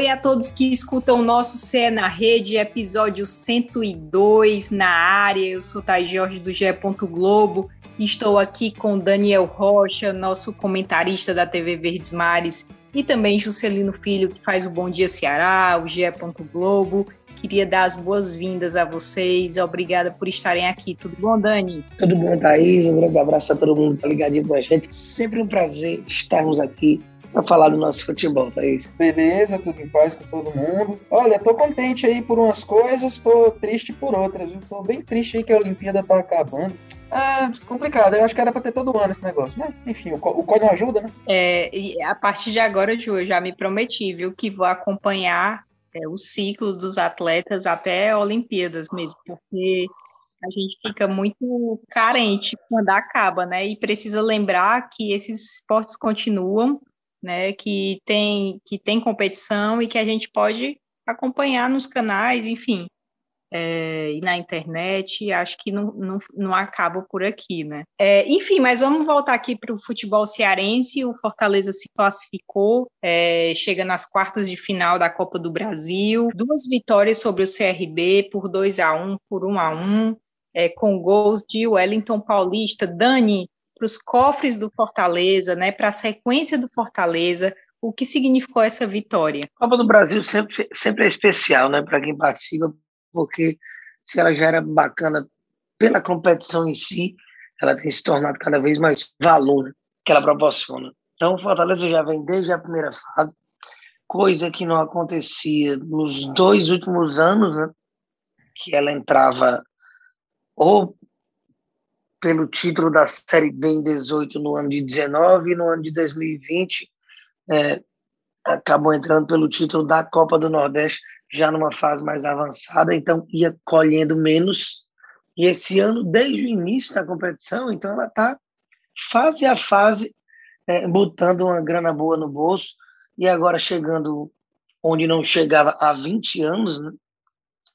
Oi a todos que escutam o nosso CE na Rede, episódio 102 na área. Eu sou Thay Jorge do GE. Globo. Estou aqui com Daniel Rocha, nosso comentarista da TV Verdes Mares, e também Juscelino Filho, que faz o Bom Dia Ceará, o GE. Globo. Queria dar as boas-vindas a vocês. Obrigada por estarem aqui. Tudo bom, Dani? Tudo bom, Thaís. Um grande abraço a todo mundo que tá ligadinho com a gente. Sempre um prazer estarmos aqui para falar do nosso futebol, Thaís. Beleza, tudo em paz com todo mundo. Olha, tô contente aí por umas coisas, tô triste por outras. Eu tô bem triste aí que a Olimpíada tá acabando. Ah, complicado. Eu acho que era para ter todo ano esse negócio. Mas, enfim, o, o não ajuda, né? É, e a partir de agora, Ju, eu já me prometi, viu, que vou acompanhar é, o ciclo dos atletas até Olimpíadas mesmo, porque a gente fica muito carente quando acaba, né? E precisa lembrar que esses esportes continuam né, que tem que tem competição e que a gente pode acompanhar nos canais, enfim, é, e na internet, acho que não, não, não acaba por aqui, né? É, enfim, mas vamos voltar aqui para o futebol cearense. O Fortaleza se classificou, é, chega nas quartas de final da Copa do Brasil. Duas vitórias sobre o CRB por 2 a 1 por 1 a 1 é, com gols de Wellington Paulista. Dani, para os cofres do Fortaleza, né, para a sequência do Fortaleza, o que significou essa vitória? A Copa do Brasil sempre, sempre é especial né, para quem participa, porque se ela já era bacana pela competição em si, ela tem se tornado cada vez mais valor que ela proporciona. Então, o Fortaleza já vem desde a primeira fase, coisa que não acontecia nos dois últimos anos, né? Que ela entrava ou pelo título da Série B em 18 no ano de 19 e no ano de 2020 é, acabou entrando pelo título da Copa do Nordeste já numa fase mais avançada, então ia colhendo menos. E esse ano, desde o início da competição, então ela está fase a fase é, botando uma grana boa no bolso e agora chegando onde não chegava há 20 anos, né,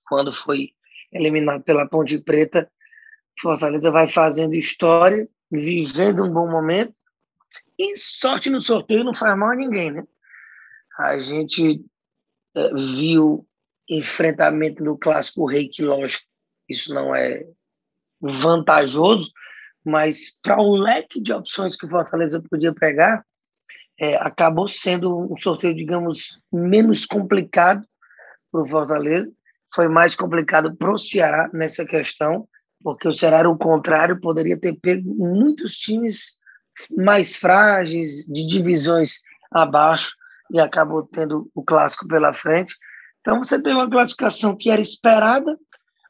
quando foi eliminado pela Ponte Preta, Fortaleza vai fazendo história, vivendo um bom momento, e sorte no sorteio não faz mal a ninguém, né? A gente é, viu enfrentamento no Clássico Rei, que lógico, isso não é vantajoso, mas para o leque de opções que o Fortaleza podia pegar, é, acabou sendo um sorteio, digamos, menos complicado para o Fortaleza. Foi mais complicado para o Ceará nessa questão, porque o era o contrário, poderia ter pego muitos times mais frágeis, de divisões abaixo, e acabou tendo o clássico pela frente. Então você teve uma classificação que era esperada,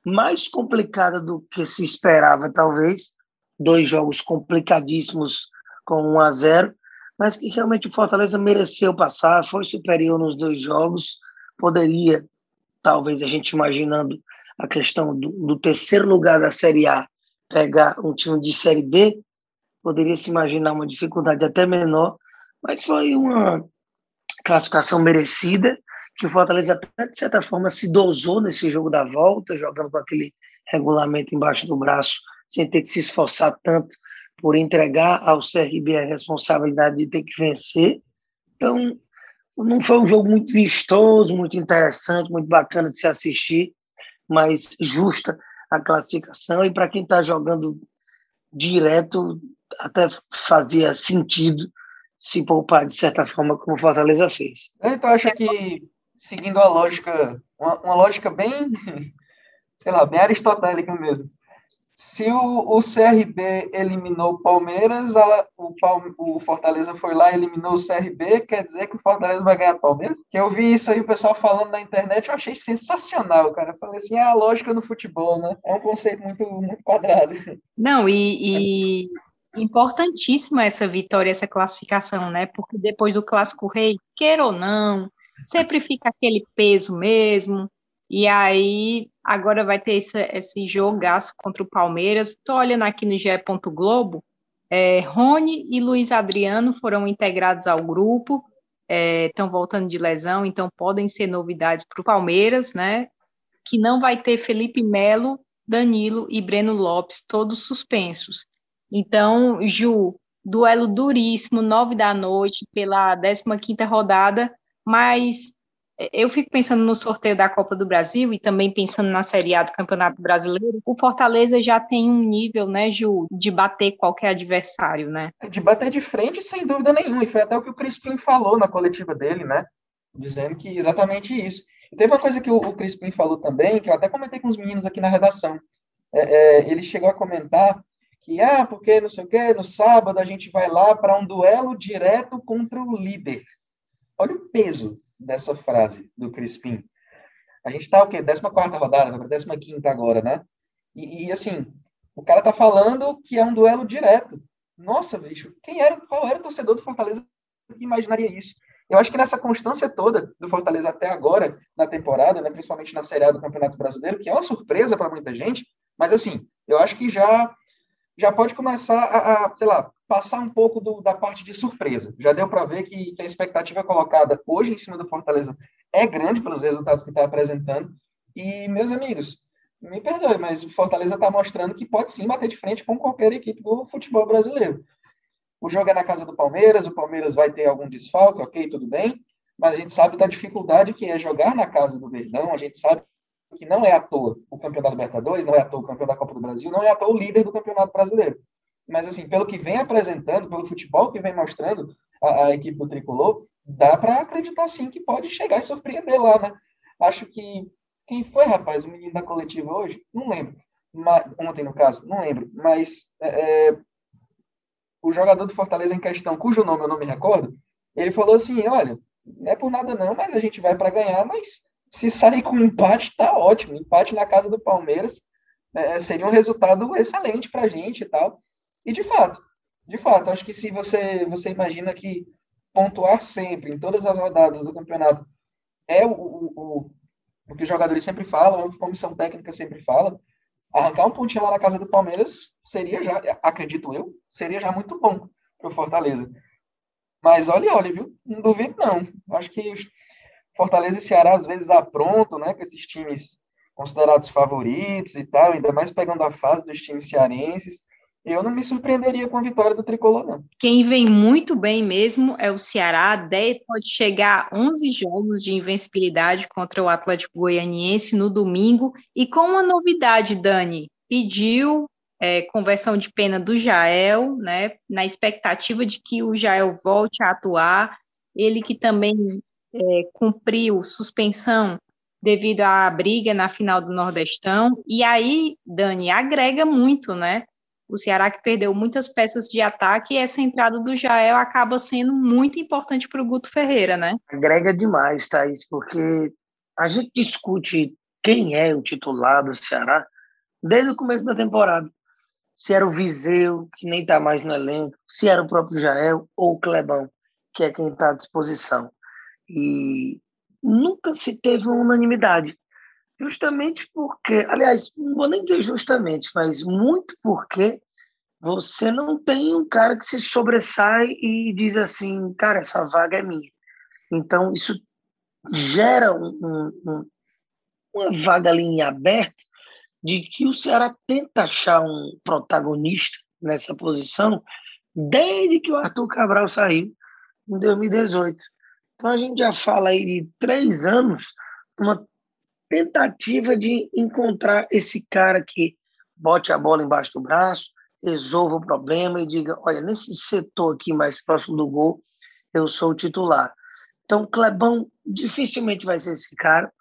mais complicada do que se esperava, talvez. Dois jogos complicadíssimos com 1 a 0, mas que realmente o Fortaleza mereceu passar, foi superior nos dois jogos, poderia, talvez a gente imaginando a questão do, do, terceiro lugar da Série A pegar um time de Série B, poderia se imaginar uma dificuldade até menor, mas foi uma classificação merecida, que o Fortaleza até, de certa forma, se dosou nesse jogo da volta, jogando com aquele regulamento embaixo do braço, sem ter que se esforçar tanto por entregar ao CRB a responsabilidade de ter que vencer. Então, não foi um jogo muito vistoso, muito interessante, muito bacana de se assistir, mais justa a classificação e para quem está jogando direto até fazia sentido se poupar de certa forma como o Fortaleza fez. Então acha que seguindo a lógica, uma, uma lógica bem, sei lá, bem aristotélica mesmo, se o, o CRB eliminou o Palmeiras, o, Fortaleza foi lá e eliminou o CRB, quer dizer que o Fortaleza vai ganhar Palmeiras? Que eu vi isso aí, o pessoal falando na internet, eu achei sensacional, cara. Eu falei assim, é a lógica no futebol, né? É um conceito muito, muito quadrado. Não, e, e importantíssima essa vitória, essa classificação, né? Porque depois do Clássico Rei, queira ou não, sempre fica aquele peso mesmo, e aí, agora vai ter esse, esse jogaço contra o Palmeiras. Estou olhando aqui no GE. Globo. É, Rony e Luiz Adriano foram integrados ao grupo, estão é, voltando de lesão, então podem ser novidades para o Palmeiras, né? Que não vai ter Felipe Melo, Danilo e Breno Lopes, todos suspensos. Então, Ju, duelo duríssimo, nove da noite, pela 15 quinta rodada, mas eu fico pensando no sorteio da Copa do Brasil e também pensando na Série A do Campeonato Brasileiro, o Fortaleza já tem um nível, né, Ju, de bater qualquer adversário, né? De bater de frente, sem dúvida nenhuma, e foi até o que o Crispim falou na coletiva dele, né, dizendo que exatamente isso. E teve uma coisa que o, o Crispim falou também, que eu até comentei com os meninos aqui na redação, é, é, ele chegou a comentar que, ah, porque não sei o quê, no sábado a gente vai lá para um duelo direto contra o líder. Olha o peso dessa frase do Crispim. A gente está o quê? 14 rodada, para 15 agora, né? E, e, assim, o cara tá falando que é um duelo direto. Nossa, bicho, quem era, qual era o torcedor do Fortaleza que imaginaria isso? Eu acho que nessa constância toda do Fortaleza até agora, na temporada, né, principalmente na Série A do Campeonato Brasileiro, que é uma surpresa para muita gente, mas assim, eu acho que já já pode começar a, a sei lá, passar um pouco do, da parte de surpresa. Já deu para ver que, que, a expectativa colocada hoje em cima do Fortaleza é grande pelos resultados que está apresentando. E, meus amigos, me perdoe, mas o Fortaleza está mostrando que pode sim bater de frente com qualquer equipe do futebol brasileiro. O jogo é na casa do Palmeiras, o Palmeiras vai ter algum desfalque, ok, tudo bem, mas a gente sabe da dificuldade que é jogar na casa do Verdão, a gente sabe que não é à toa o campeão da Libertadores, não é à toa o campeão da Copa do Brasil, não é à toa o líder do campeonato brasileiro mas assim, pelo que vem apresentando, pelo futebol que vem mostrando a, a equipe do Tricolor, dá para acreditar sim que pode chegar e surpreender lá, né? Acho que quem foi, rapaz, o menino da coletiva hoje? Não lembro. Mas, ontem, no caso, não lembro. Mas é, é, o jogador do Fortaleza em questão, cujo nome eu não me recordo, ele falou assim: olha, não é por nada não, mas a gente vai para ganhar, mas se sair com empate, tá ótimo. Empate na casa do Palmeiras é, seria um resultado excelente para a gente e tal. E de fato, de fato, acho que se você, você imagina que pontuar sempre, em todas as rodadas do campeonato, é o, o, o que os jogadores sempre falam, é o que a comissão técnica sempre fala, arrancar um pontinho lá na casa do Palmeiras seria já, acredito eu, seria já muito bom para o Fortaleza. Mas olha, olha, viu? Não duvido, não. Acho que Fortaleza e Ceará às vezes aprontam, né? Com esses times considerados favoritos e tal, ainda mais pegando a fase dos times cearenses eu não me surpreenderia com a vitória do Tricolor, não. Quem vem muito bem mesmo é o Ceará. A ideia pode chegar a 11 jogos de invencibilidade contra o Atlético Goianiense no domingo. E com uma novidade, Dani, pediu é, conversão de pena do Jael, né, na expectativa de que o Jael volte a atuar. Ele que também é, cumpriu suspensão devido à briga na final do Nordestão. E aí, Dani, agrega muito, né? O Ceará que perdeu muitas peças de ataque e essa entrada do Jael acaba sendo muito importante para o Guto Ferreira, né? Agrega demais, Thaís, porque a gente discute quem é o titular do Ceará desde o começo da temporada. Se era o Viseu, que nem está mais no elenco, se era o próprio Jael ou o Clebão, que é quem está à disposição. E nunca se teve uma unanimidade. Justamente porque, aliás, não vou nem dizer justamente, mas muito porque você não tem um cara que se sobressai e diz assim, cara, essa vaga é minha. Então, isso gera um, um, uma vaga ali em aberto de que o Ceará tenta achar um protagonista nessa posição desde que o Arthur Cabral saiu em 2018. Então, a gente já fala aí de três anos, uma tentativa de encontrar esse cara que bote a bola embaixo do braço, resolva o problema e diga: olha, nesse setor aqui mais próximo do gol, eu sou o titular. Então, Clebão dificilmente vai ser esse cara.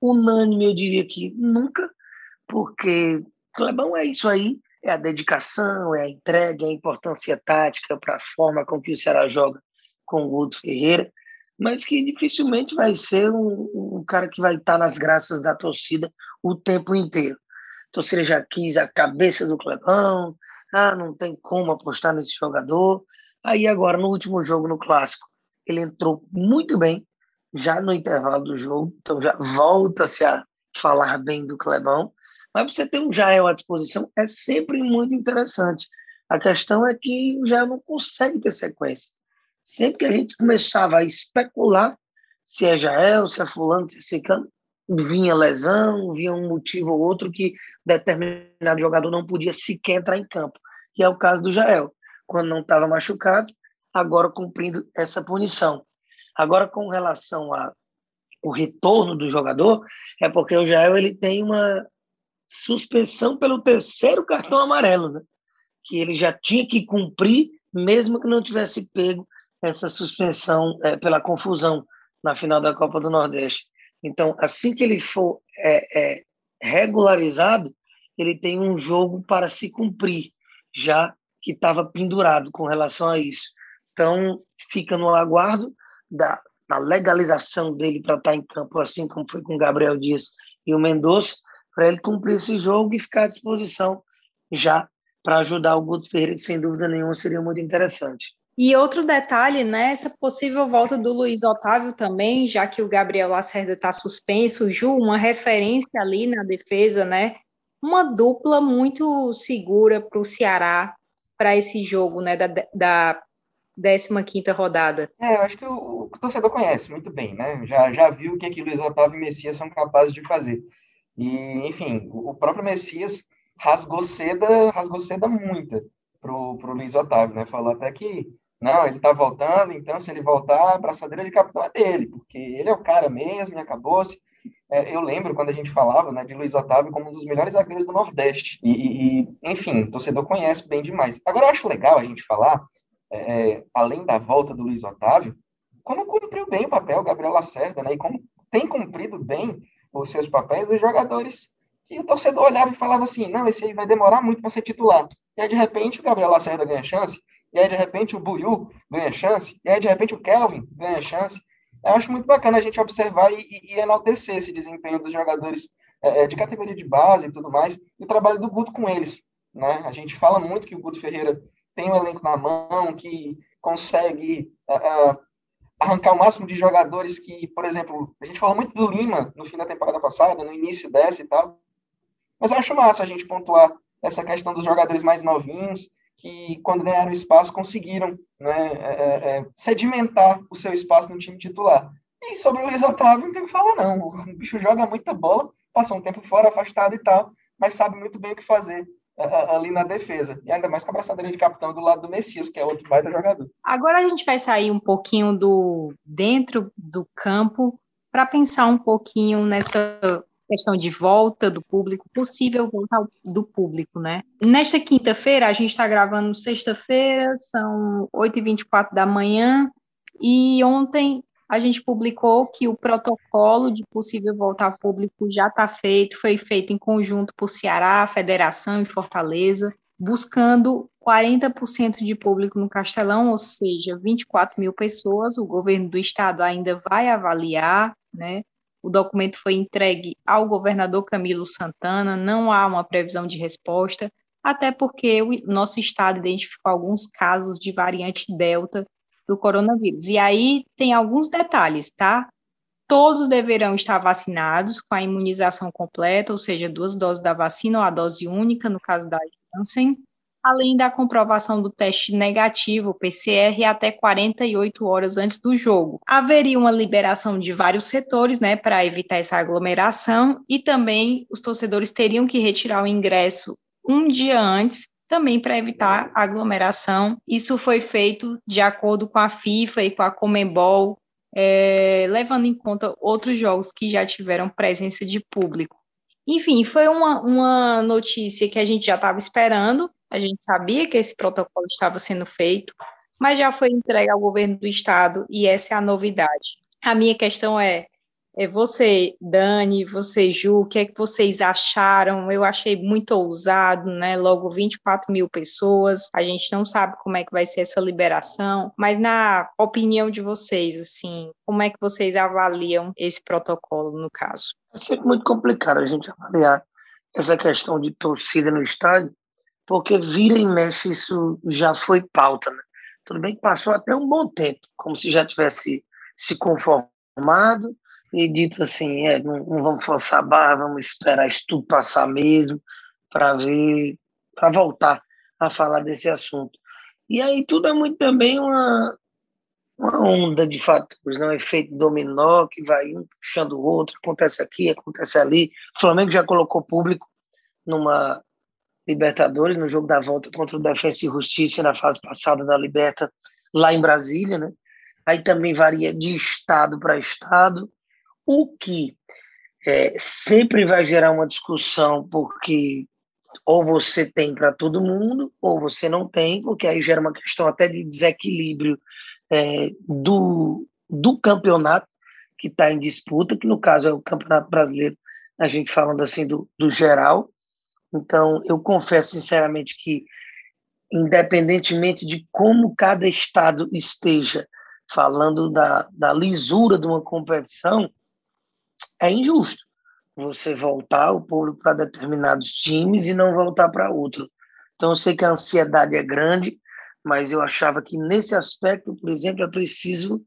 Unânime, eu diria que nunca, porque Clebão é isso aí: é a dedicação, é a entrega, é a importância tática para a forma com que o Ceará joga com o Guto Ferreira mas que dificilmente vai ser um, um cara que vai estar nas graças da torcida o tempo inteiro. A torcida já quis a cabeça do Clebão, ah, não tem como apostar nesse jogador. Aí agora, no último jogo, no Clássico, ele entrou muito bem, já no intervalo do jogo, então já volta-se a falar bem do Clebão. Mas você ter um Jael à disposição é sempre muito interessante. A questão é que o Jael não consegue ter sequência. Sempre que a gente começava a especular se é Jael, se é fulano, se é ciclano, vinha lesão, vinha um motivo ou outro que determinado jogador não podia sequer entrar em campo. E é o caso do Jael, quando não estava machucado, agora cumprindo essa punição. Agora, com relação a o retorno do jogador, é porque o Jael ele tem uma suspensão pelo terceiro cartão amarelo, né? que ele já tinha que cumprir, mesmo que não tivesse pego essa suspensão é, pela confusão na final da Copa do Nordeste. Então, assim que ele for é, é, regularizado, ele tem um jogo para se cumprir, já que estava pendurado com relação a isso. Então, fica no aguardo da, da legalização dele para estar em campo, assim como foi com Gabriel Dias e o Mendonça, para ele cumprir esse jogo e ficar à disposição já para ajudar o Guto Ferreira, que sem dúvida nenhuma seria muito interessante. E outro detalhe, né, essa possível volta do Luiz Otávio também, já que o Gabriel Lacerda está suspenso, Ju, uma referência ali na defesa, né, uma dupla muito segura para o Ceará para esse jogo, né, da, da 15ª rodada. É, eu acho que o, o, torcedor conhece muito bem, né, já, já viu o que, é que Luiz Otávio e Messias são capazes de fazer. E, enfim, o, o próprio Messias rasgou seda, rasgou seda muita pro, pro Luiz Otávio, né, falou até que não, ele tá voltando, então se ele voltar, a braçadeira de capitão é dele, porque ele é o cara mesmo e acabou-se. É, eu lembro quando a gente falava né, de Luiz Otávio como um dos melhores zagueiros do Nordeste. E, e enfim, o torcedor conhece bem demais. Agora, eu acho legal a gente falar, é, é, além da volta do Luiz Otávio, como cumpriu bem o papel Gabriel Lacerda, né? E como tem cumprido bem os seus papéis os jogadores que o torcedor olhava e falava assim, não, esse aí vai demorar muito para ser titular. E aí, de repente, o Gabriel Lacerda ganha chance, e aí, de repente, o Buiu ganha chance, e aí, de repente, o Kelvin ganha chance. Eu acho muito bacana a gente observar e, e enaltecer esse desempenho dos jogadores é, é, de categoria de base e tudo mais, e o trabalho do Guto com eles. Né? A gente fala muito que o Guto Ferreira tem um elenco na mão, que consegue uh, arrancar o máximo de jogadores que, por exemplo, a gente falou muito do Lima no fim da temporada passada, no início dessa e tal, mas eu acho massa a gente pontuar essa questão dos jogadores mais novinhos, que quando ganharam espaço conseguiram né, é, é, é, sedimentar o seu espaço no time titular. E sobre o Luiz Otávio, não tem o que falar, não. O bicho joga muita bola, passou um tempo fora, afastado e tal, mas sabe muito bem o que fazer ali na defesa. E ainda mais com a abraçadeira de capitão do lado do Messias, que é outro baita jogador. Agora a gente vai sair um pouquinho do dentro do campo para pensar um pouquinho nessa questão de volta do público, possível voltar do público, né? Nesta quinta-feira, a gente está gravando sexta-feira, são 8h24 da manhã, e ontem a gente publicou que o protocolo de possível voltar ao público já está feito, foi feito em conjunto por Ceará, Federação e Fortaleza, buscando 40% de público no Castelão, ou seja, 24 mil pessoas. O governo do estado ainda vai avaliar, né? O documento foi entregue ao governador Camilo Santana, não há uma previsão de resposta, até porque o nosso estado identificou alguns casos de variante Delta do coronavírus. E aí tem alguns detalhes, tá? Todos deverão estar vacinados com a imunização completa, ou seja, duas doses da vacina ou a dose única, no caso da Janssen além da comprovação do teste negativo, PCR, até 48 horas antes do jogo. Haveria uma liberação de vários setores, né, para evitar essa aglomeração, e também os torcedores teriam que retirar o ingresso um dia antes, também para evitar aglomeração. Isso foi feito de acordo com a FIFA e com a Comembol, é, levando em conta outros jogos que já tiveram presença de público. Enfim, foi uma, uma notícia que a gente já estava esperando, a gente sabia que esse protocolo estava sendo feito, mas já foi entregue ao governo do estado e essa é a novidade. A minha questão é, é você, Dani, você, Ju, o que é que vocês acharam? Eu achei muito ousado, né? Logo 24 mil pessoas, a gente não sabe como é que vai ser essa liberação, mas na opinião de vocês, assim, como é que vocês avaliam esse protocolo no caso? É sempre muito complicado a gente avaliar essa questão de torcida no estádio, porque vira e mexe isso já foi pauta, né? Tudo bem que passou até um bom tempo, como se já tivesse se conformado e dito assim, é, não, não vamos forçar a barra, vamos esperar isso tudo passar mesmo para ver, para voltar a falar desse assunto. E aí tudo é muito também uma, uma onda de fatores, não? um efeito dominó que vai um puxando o outro, acontece aqui, acontece ali. O Flamengo já colocou público numa Libertadores, no jogo da volta contra o Defensa e Justiça na fase passada da Liberta, lá em Brasília, né? Aí também varia de estado para estado. o que é, sempre vai gerar uma discussão, porque ou você tem para todo mundo, ou você não tem, porque aí gera uma questão até de desequilíbrio é, do, do campeonato que está em disputa, que no caso é o Campeonato Brasileiro, a gente falando assim do, do geral. Então, eu confesso sinceramente que, independentemente de como cada estado esteja falando da, da lisura de uma competição, é injusto você voltar o público para determinados times e não voltar para outro. Então, eu sei que a ansiedade é grande, mas eu achava que nesse aspecto, por exemplo, é preciso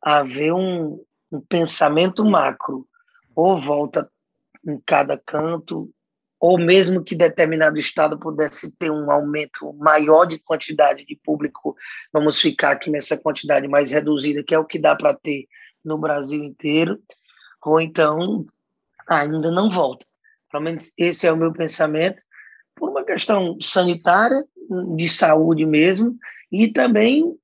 haver um, um pensamento macro, ou volta em cada canto, ou mesmo que determinado estado pudesse ter um aumento maior de quantidade de público, vamos ficar aqui nessa quantidade mais reduzida, que é o que dá para ter no Brasil inteiro, ou então ainda não volta. Pelo menos esse é o meu pensamento, por uma questão sanitária, de saúde mesmo, e também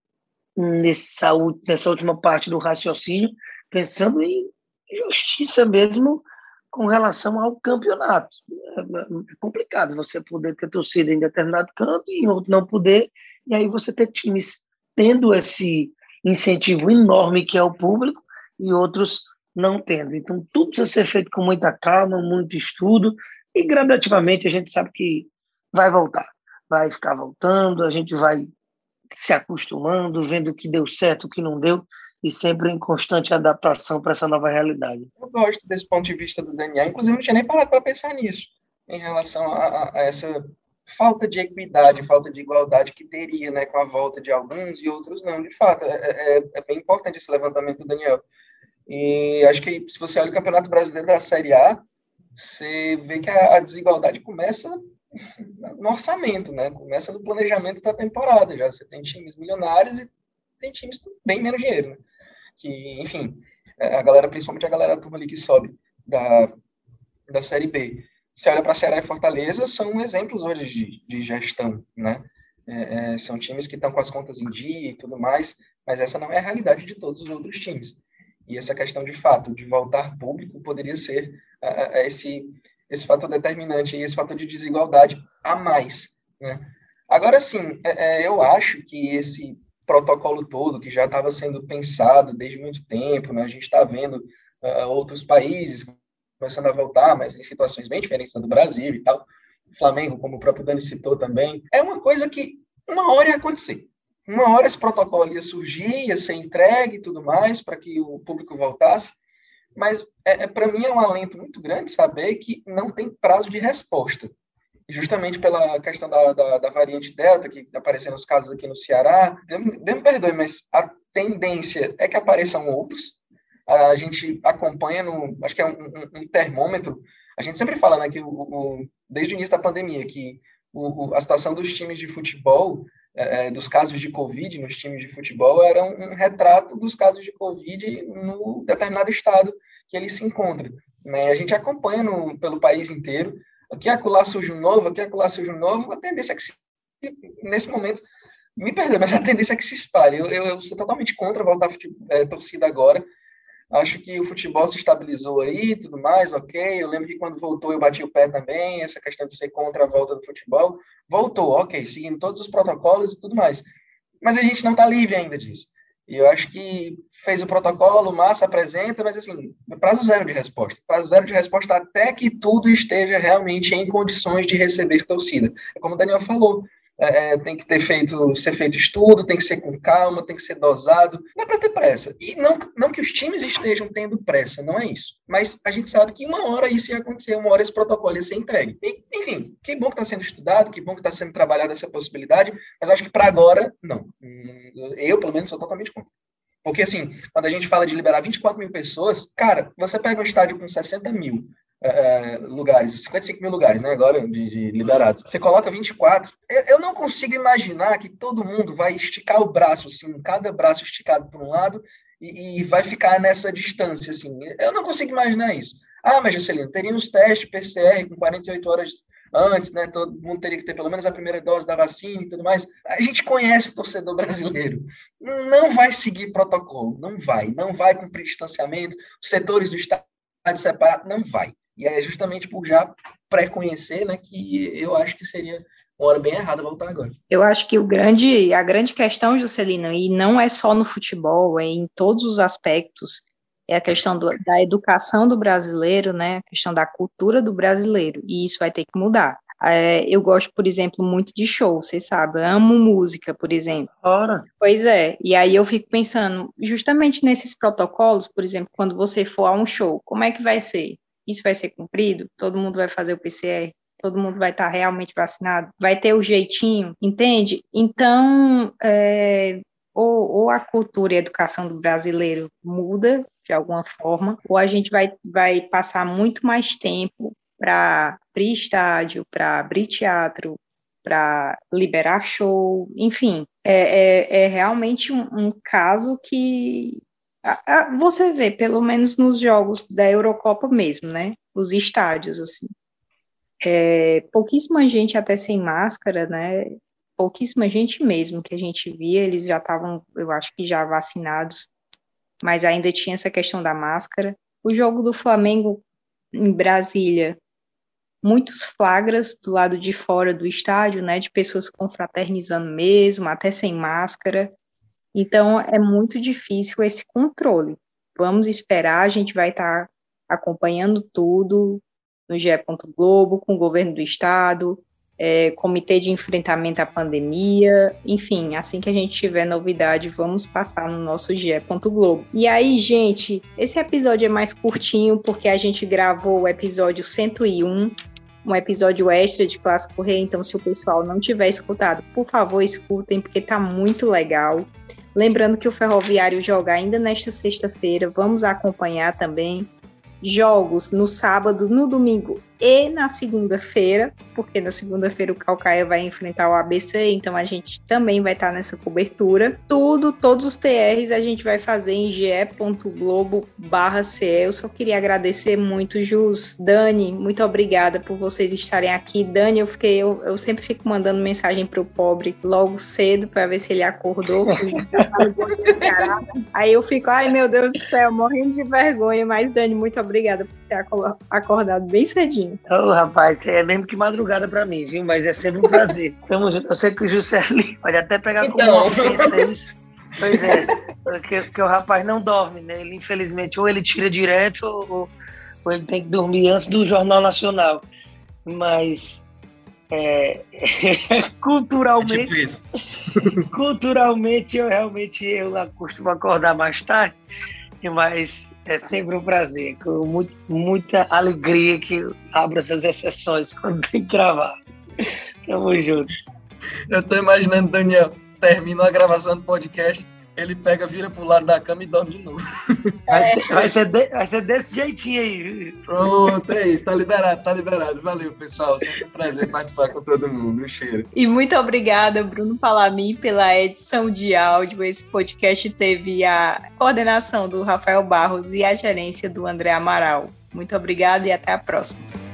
nesse saúde, nessa última parte do raciocínio, pensando em justiça mesmo com relação ao campeonato. É, é complicado você poder ter torcida em determinado canto e em outro não poder, e aí você ter times tendo esse incentivo enorme que é o público e outros não tendo. Então, tudo precisa ser feito com muita calma, muito estudo, e gradativamente a gente sabe que vai voltar, vai ficar voltando, a gente vai se acostumando, vendo o que deu certo, o que não deu, e sempre em constante adaptação para essa nova realidade. Eu gosto desse ponto de vista do Daniel, inclusive não tinha nem parado para pensar nisso, em relação a, a, essa falta de equidade, falta de igualdade que teria né, com a volta de alguns e outros não. De fato, é, é, é bem importante esse levantamento do Daniel. E acho que se você olha o Campeonato Brasileiro da Série A, você vê que a, a desigualdade começa no orçamento, né? Começa no planejamento para a temporada. Já você tem times milionários e tem times com bem menos dinheiro, né? Que, enfim, é, a galera, principalmente a galera turma ali que sobe da, da Série B. Você olha para Ceará e Fortaleza, são exemplos hoje de, de gestão, né? É, é, são times que estão com as contas em dia e tudo mais, mas essa não é a realidade de todos os outros times. E essa questão de fato de voltar público poderia ser uh, esse esse fator determinante e esse fator de desigualdade a mais, né? Agora sim, é, é, eu acho que esse protocolo todo que já estava sendo pensado desde muito tempo, né? A gente está vendo uh, outros países começando a voltar, mas em situações bem diferentes do Brasil e tal. Flamengo, como o próprio Dani citou também, é uma coisa que uma hora ia acontecer. Uma hora esse protocolo ia surgir, ia ser entregue e tudo mais para que o público voltasse, mas é, é para mim é um alento muito grande saber que não tem prazo de resposta. Justamente pela questão da, da, da variante Delta, que apareceu nos casos aqui no Ceará. Me perdoe, mas a tendência é que apareçam outros. A gente acompanha no. Acho que é um, um, um termômetro. A gente sempre fala, né, que o, o, desde o início da pandemia, que o, a situação dos times de futebol é, é, dos casos de Covid nos times de futebol era um, um, retrato dos casos de Covid no determinado estado que ele se encontra. Né? A gente acompanha no, pelo país inteiro, aqui acolá surge um novo, aqui acolá surge um novo, a tendência é que, se, nesse momento, me perdoe, mas a tendência é que se espalhe. Eu, eu, eu sou totalmente contra voltar a é, torcida agora, Acho que o futebol se estabilizou aí, tudo mais, ok. Eu lembro que quando voltou eu bati o pé também, essa questão de ser contra a volta do futebol. Voltou, ok, seguindo todos os protocolos e tudo mais. Mas a gente não está livre ainda disso. E eu acho que fez o protocolo, massa apresenta, mas assim, prazo zero de resposta. Prazo zero de resposta até que tudo esteja realmente em condições de receber torcida. É como o Daniel falou, é, é, tem que ter feito, ser feito estudo, tem que ser com calma, tem que ser dosado. Não é para ter pressa. E não, não que os times estejam tendo pressa, não é isso. Mas a gente sabe que uma hora isso ia acontecer, uma hora esse protocolo ia ser entregue. E, enfim, que bom que está sendo estudado, que bom que está sendo trabalhada essa possibilidade, mas acho que para agora, não. Eu, pelo menos, sou totalmente contra. Porque, assim, quando a gente fala de liberar 24 mil pessoas, cara, você pega um estádio com 60 mil, uh, lugares, 55 mil lugares, né, agora de, de. Você coloca 24. Eu, eu, não consigo imaginar que todo mundo vai esticar o braço, assim, cada braço esticado para um lado e, e, vai ficar nessa distância, assim. Eu não consigo imaginar isso. Ah, mas Juscelino, teria uns testes PCR com 48 horas antes, né? Todo mundo teria que ter pelo menos a primeira dose da vacina e tudo mais. A gente conhece o torcedor brasileiro. Não vai seguir protocolo, não vai. Não vai cumprir distanciamento, setores do estádio separados, não vai. E é justamente por já pré-conhecer, né, que eu acho que seria uma hora bem errada voltar agora. Eu acho que o grande, a grande questão, Juscelino, e não é só no futebol, é em todos os aspectos, é a questão do, da educação do brasileiro, né, a questão da cultura do brasileiro, e isso vai ter que mudar. É, eu gosto, por exemplo, muito de show, vocês sabem, amo música, por exemplo. Ora. Pois é, e aí eu fico pensando, justamente nesses protocolos, por exemplo, quando você for a um show, como é que vai ser? Isso vai ser cumprido? Todo mundo vai fazer o PCR? todo mundo vai estar realmente vacinado, vai ter o jeitinho, entende? Então, é, ou, ou, a cultura e a educação do brasileiro muda de alguma forma, ou a gente vai, vai passar muito mais tempo para abrir estádio, para abrir teatro, para liberar show, enfim, é, é, é realmente um, um, caso que você vê, pelo menos nos jogos da Eurocopa mesmo, né? Os estádios, assim. É, pouquíssima gente até sem máscara, né? Pouquíssima gente mesmo que a gente via, eles já estavam, eu acho que já vacinados, mas ainda tinha essa questão da máscara. O jogo do Flamengo em Brasília, muitos flagras do lado de fora do estádio, né, de pessoas confraternizando mesmo, até sem máscara. Então é muito difícil esse controle. Vamos esperar, a gente vai estar acompanhando tudo, no GE. Globo, com o governo do estado, é, comitê de enfrentamento à pandemia, enfim, assim que a gente tiver novidade, vamos passar no nosso GE. Globo. E aí, gente, esse episódio é mais curtinho porque a gente gravou o episódio 101, um episódio extra de Clássico Rei, então se o pessoal não tiver escutado, por favor, escutem, porque tá muito legal. Lembrando que o Ferroviário joga ainda nesta sexta-feira, vamos acompanhar também jogos no sábado, no domingo e na segunda-feira, porque na segunda-feira o Calcaia vai enfrentar o ABC, então a gente também vai estar nessa cobertura. Tudo, todos os TRs a gente vai fazer em ge.globo barra Eu só queria agradecer muito, Jus, Dani, muito obrigada por vocês estarem aqui. Dani, eu fiquei, eu, eu sempre fico mandando mensagem pro pobre logo cedo para ver se ele acordou, Aí eu fico, ai meu Deus do céu, morrendo de vergonha, mas Dani, muito obrigada por ter acordado bem cedinho. Ô, oh, rapaz, é mesmo que madrugada pra mim, viu? Mas é sempre um prazer. Tamo junto. Eu sei que o Juscelino pode até pegar então. como ofensa isso. Pois é, porque, porque, o rapaz não dorme, né? Ele, infelizmente, ou ele tira direto, ou, ou ele tem que dormir antes do Jornal Nacional. Mas é, culturalmente, é tipo culturalmente eu realmente eu costumo acordar mais tarde, mas é sempre um prazer, com muito, muita alegria que abro essas exceções quando tem que gravar. Tamo junto. Eu tô imaginando, Daniel, termina a gravação do podcast, ele pega, vira pro lado da cama e dorme de novo. Vai, ser, vai, ser, de, vai ser desse jeitinho aí. Pronto, é isso. Tá liberado, tá liberado. Valeu, pessoal. Sempre um prazer participar com todo mundo. Um cheiro. E muito obrigada, Bruno Palamin, pela edição de áudio. Esse podcast teve a coordenação do Rafael Barros e a gerência do André Amaral. Muito obrigada e até a próxima.